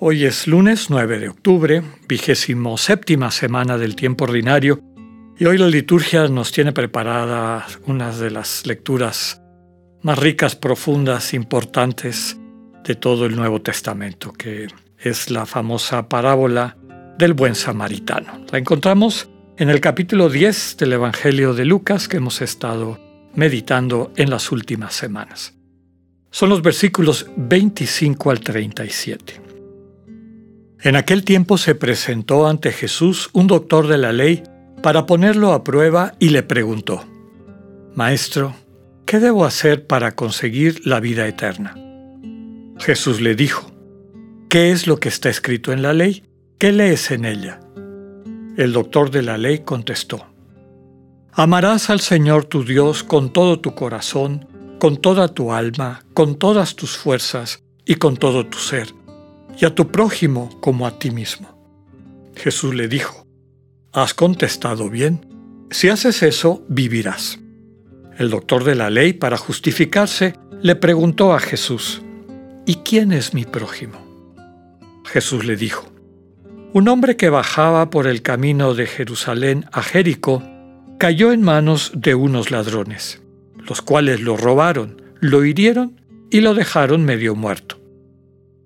Hoy es lunes 9 de octubre, vigésimo séptima semana del tiempo ordinario, y hoy la liturgia nos tiene preparada una de las lecturas más ricas, profundas, importantes de todo el Nuevo Testamento, que es la famosa parábola del buen samaritano. La encontramos en el capítulo 10 del Evangelio de Lucas que hemos estado meditando en las últimas semanas. Son los versículos 25 al 37. En aquel tiempo se presentó ante Jesús un doctor de la ley para ponerlo a prueba y le preguntó, Maestro, ¿qué debo hacer para conseguir la vida eterna? Jesús le dijo, ¿qué es lo que está escrito en la ley? ¿Qué lees en ella? El doctor de la ley contestó, Amarás al Señor tu Dios con todo tu corazón, con toda tu alma, con todas tus fuerzas y con todo tu ser, y a tu prójimo como a ti mismo. Jesús le dijo, Has contestado bien. Si haces eso, vivirás. El doctor de la ley, para justificarse, le preguntó a Jesús, ¿Y quién es mi prójimo? Jesús le dijo, Un hombre que bajaba por el camino de Jerusalén a Jericó, cayó en manos de unos ladrones, los cuales lo robaron, lo hirieron y lo dejaron medio muerto.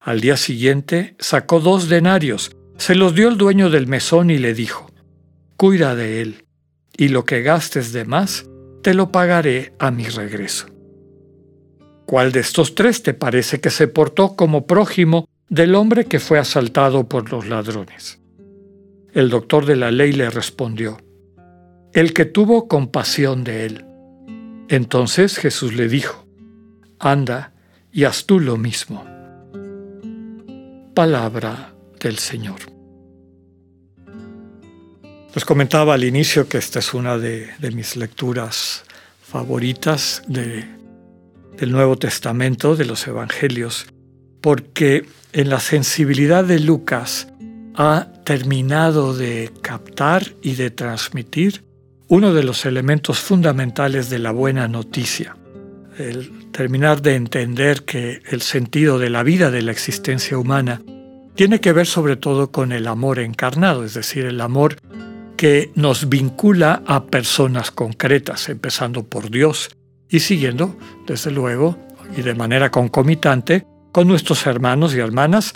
Al día siguiente sacó dos denarios, se los dio el dueño del mesón y le dijo, Cuida de él, y lo que gastes de más, te lo pagaré a mi regreso. ¿Cuál de estos tres te parece que se portó como prójimo del hombre que fue asaltado por los ladrones? El doctor de la ley le respondió, el que tuvo compasión de él. Entonces Jesús le dijo, anda y haz tú lo mismo. Palabra del Señor. Les comentaba al inicio que esta es una de, mis lecturas favoritas del Nuevo Testamento, de los Evangelios, porque en la sensibilidad de Lucas ha terminado de captar y de transmitir uno de los elementos fundamentales de la buena noticia, el terminar de entender que el sentido de la vida, de la existencia humana, tiene que ver sobre todo con el amor encarnado, es decir, el amor que nos vincula a personas concretas, empezando por Dios y siguiendo, desde luego, y de manera concomitante, con nuestros hermanos y hermanas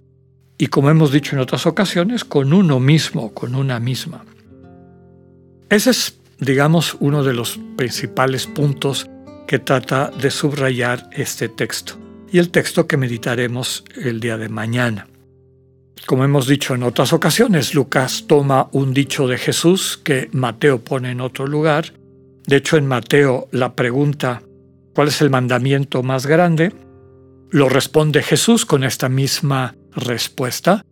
y como hemos dicho en otras ocasiones, con uno mismo, con una misma. Ese es, digamos, uno de los principales puntos que trata de subrayar este texto y el texto que meditaremos el día de mañana. Como hemos dicho en otras ocasiones, Lucas toma un dicho de Jesús que Mateo pone en otro lugar. De hecho, en Mateo la pregunta, ¿cuál es el mandamiento más grande? Lo responde Jesús con esta misma respuesta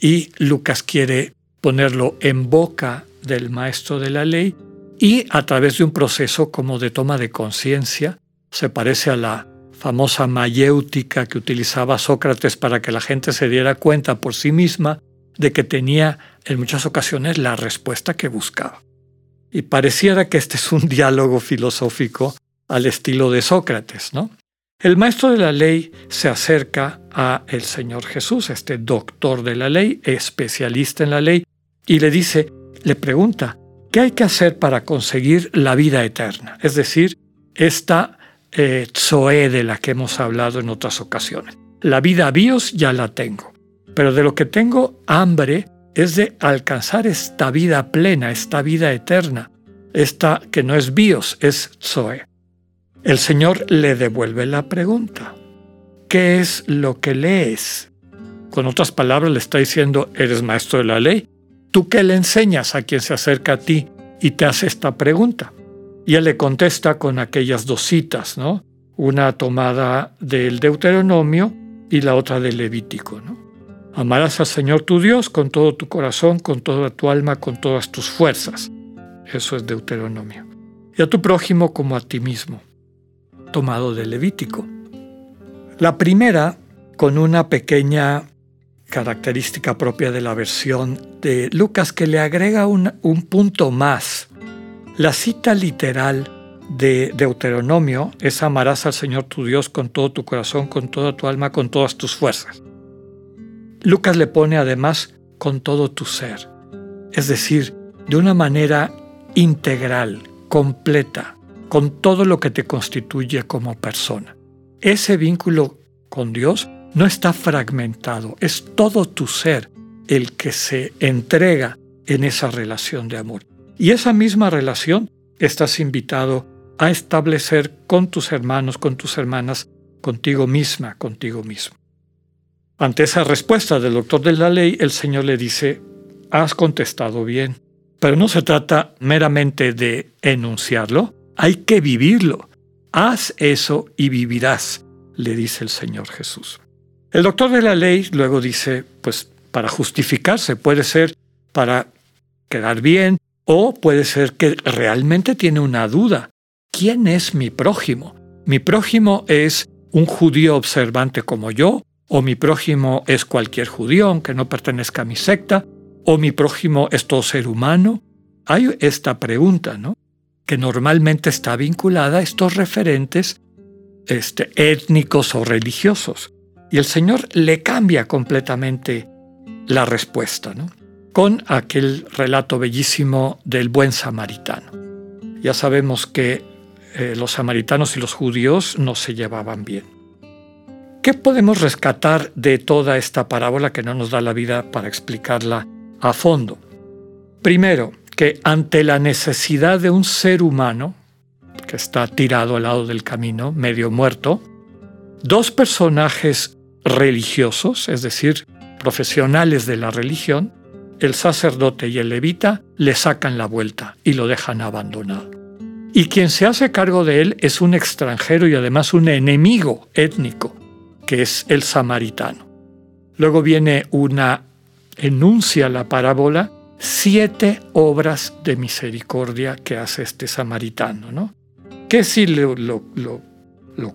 y Lucas quiere ponerlo en boca del maestro de la ley y a través de un proceso como de toma de conciencia, se parece a la famosa mayéutica que utilizaba Sócrates para que la gente se diera cuenta por sí misma de que tenía en muchas ocasiones la respuesta que buscaba. Y pareciera que este es un diálogo filosófico al estilo de Sócrates, ¿no? El maestro de la ley se acerca a el Señor Jesús, este doctor de la ley, especialista en la ley, y le dice, le pregunta, ¿qué hay que hacer para conseguir la vida eterna? Es decir, esta eh, de la que hemos hablado en otras ocasiones. La vida bios ya la tengo, pero de lo que tengo hambre es de alcanzar esta vida plena, esta vida eterna, esta que no es bios, es zoe. El Señor le devuelve la pregunta. ¿Qué es lo que lees? Con otras palabras, le está diciendo, eres maestro de la ley. ¿Tú qué le enseñas a quien se acerca a ti y te hace esta pregunta? Y él le contesta con aquellas dos citas, ¿no? Una tomada del Deuteronomio y la otra del Levítico. Amarás al Señor tu Dios con todo tu corazón, con toda tu alma, con todas tus fuerzas. Eso es Deuteronomio. Y a tu prójimo como a ti mismo. Tomado del Levítico. La primera, con una pequeña característica propia de la versión de Lucas que le agrega un punto más. La cita literal de Deuteronomio es amarás al Señor tu Dios con todo tu corazón, con toda tu alma, con todas tus fuerzas. Lucas le pone además con todo tu ser, es decir, de una manera integral, completa, con todo lo que te constituye como persona. Ese vínculo con Dios no está fragmentado, es todo tu ser el que se entrega en esa relación de amor. Y esa misma relación estás invitado a establecer con tus hermanos, con tus hermanas, contigo misma, contigo mismo. Ante esa respuesta del doctor de la ley, el Señor le dice, has contestado bien, pero no se trata meramente de enunciarlo, hay que vivirlo. Haz eso y vivirás, le dice el Señor Jesús. El doctor de la ley luego dice, pues para justificarse puede ser para quedar bien o puede ser que realmente tiene una duda. ¿Quién es mi prójimo? ¿Mi prójimo es un judío observante como yo o mi prójimo es cualquier judío, aunque no pertenezca a mi secta, o mi prójimo es todo ser humano. Hay esta pregunta, ¿no? Que normalmente está vinculada a estos referentes este, étnicos o religiosos. Y el Señor le cambia completamente la respuesta, ¿no? Con aquel relato bellísimo del buen samaritano. Ya sabemos que eh, los samaritanos y los judíos no se llevaban bien. ¿Qué podemos rescatar de toda esta parábola que no nos da la vida para explicarla a fondo? Primero, que ante la necesidad de un ser humano, que está tirado al lado del camino, medio muerto, dos personajes religiosos, es decir, profesionales de la religión, el sacerdote y el levita, le sacan la vuelta y lo dejan abandonado. Y quien se hace cargo de él es un extranjero y además un enemigo étnico, que es el samaritano. Luego viene una, enuncia la parábola, siete obras de misericordia que hace este samaritano, ¿no? Que si lo, lo,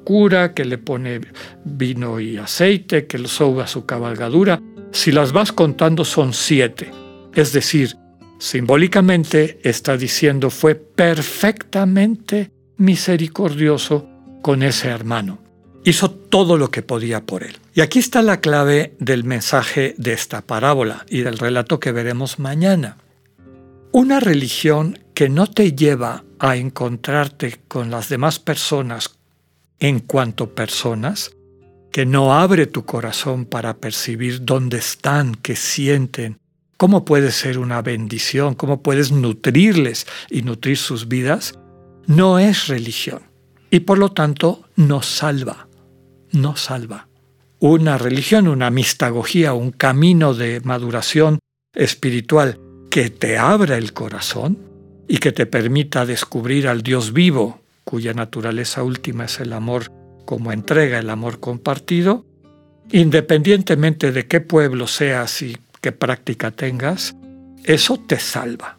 cura, que le pone vino y aceite, que lo soba su cabalgadura, si las vas contando son siete. Es decir, simbólicamente está diciendo fue perfectamente misericordioso con ese hermano hizo todo lo que podía por él. Y aquí está la clave del mensaje de esta parábola y del relato que veremos mañana. Una religión que no te lleva a encontrarte con las demás personas en cuanto personas, que no abre tu corazón para percibir dónde están, qué sienten, cómo puede ser una bendición, cómo puedes nutrirles y nutrir sus vidas, no es religión y por lo tanto no salva no salva. Una religión, una mistagogía, un camino de maduración espiritual que te abra el corazón y que te permita descubrir al Dios vivo, cuya naturaleza última es el amor como entrega, el amor compartido, independientemente de qué pueblo seas y qué práctica tengas, eso te salva.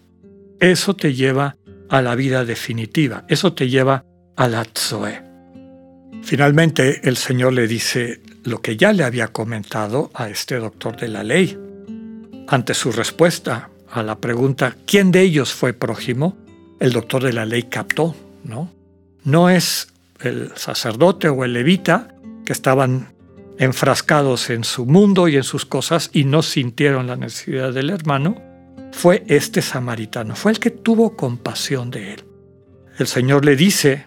Eso te lleva a la vida definitiva, eso te lleva a la Tzoe. Finalmente el Señor le dice lo que ya le había comentado a este doctor de la ley. Ante su respuesta a la pregunta ¿quién de ellos fue prójimo? El doctor de la ley captó, ¿no? No es el sacerdote o el levita que estaban enfrascados en su mundo y en sus cosas y no sintieron la necesidad del hermano, fue este samaritano, fue el que tuvo compasión de él. El Señor le dice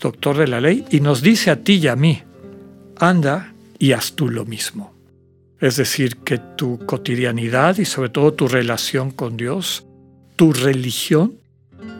doctor de la ley, y nos dice a ti y a mí, anda y haz tú lo mismo. Es decir, que tu cotidianidad y sobre todo tu relación con Dios, tu religión,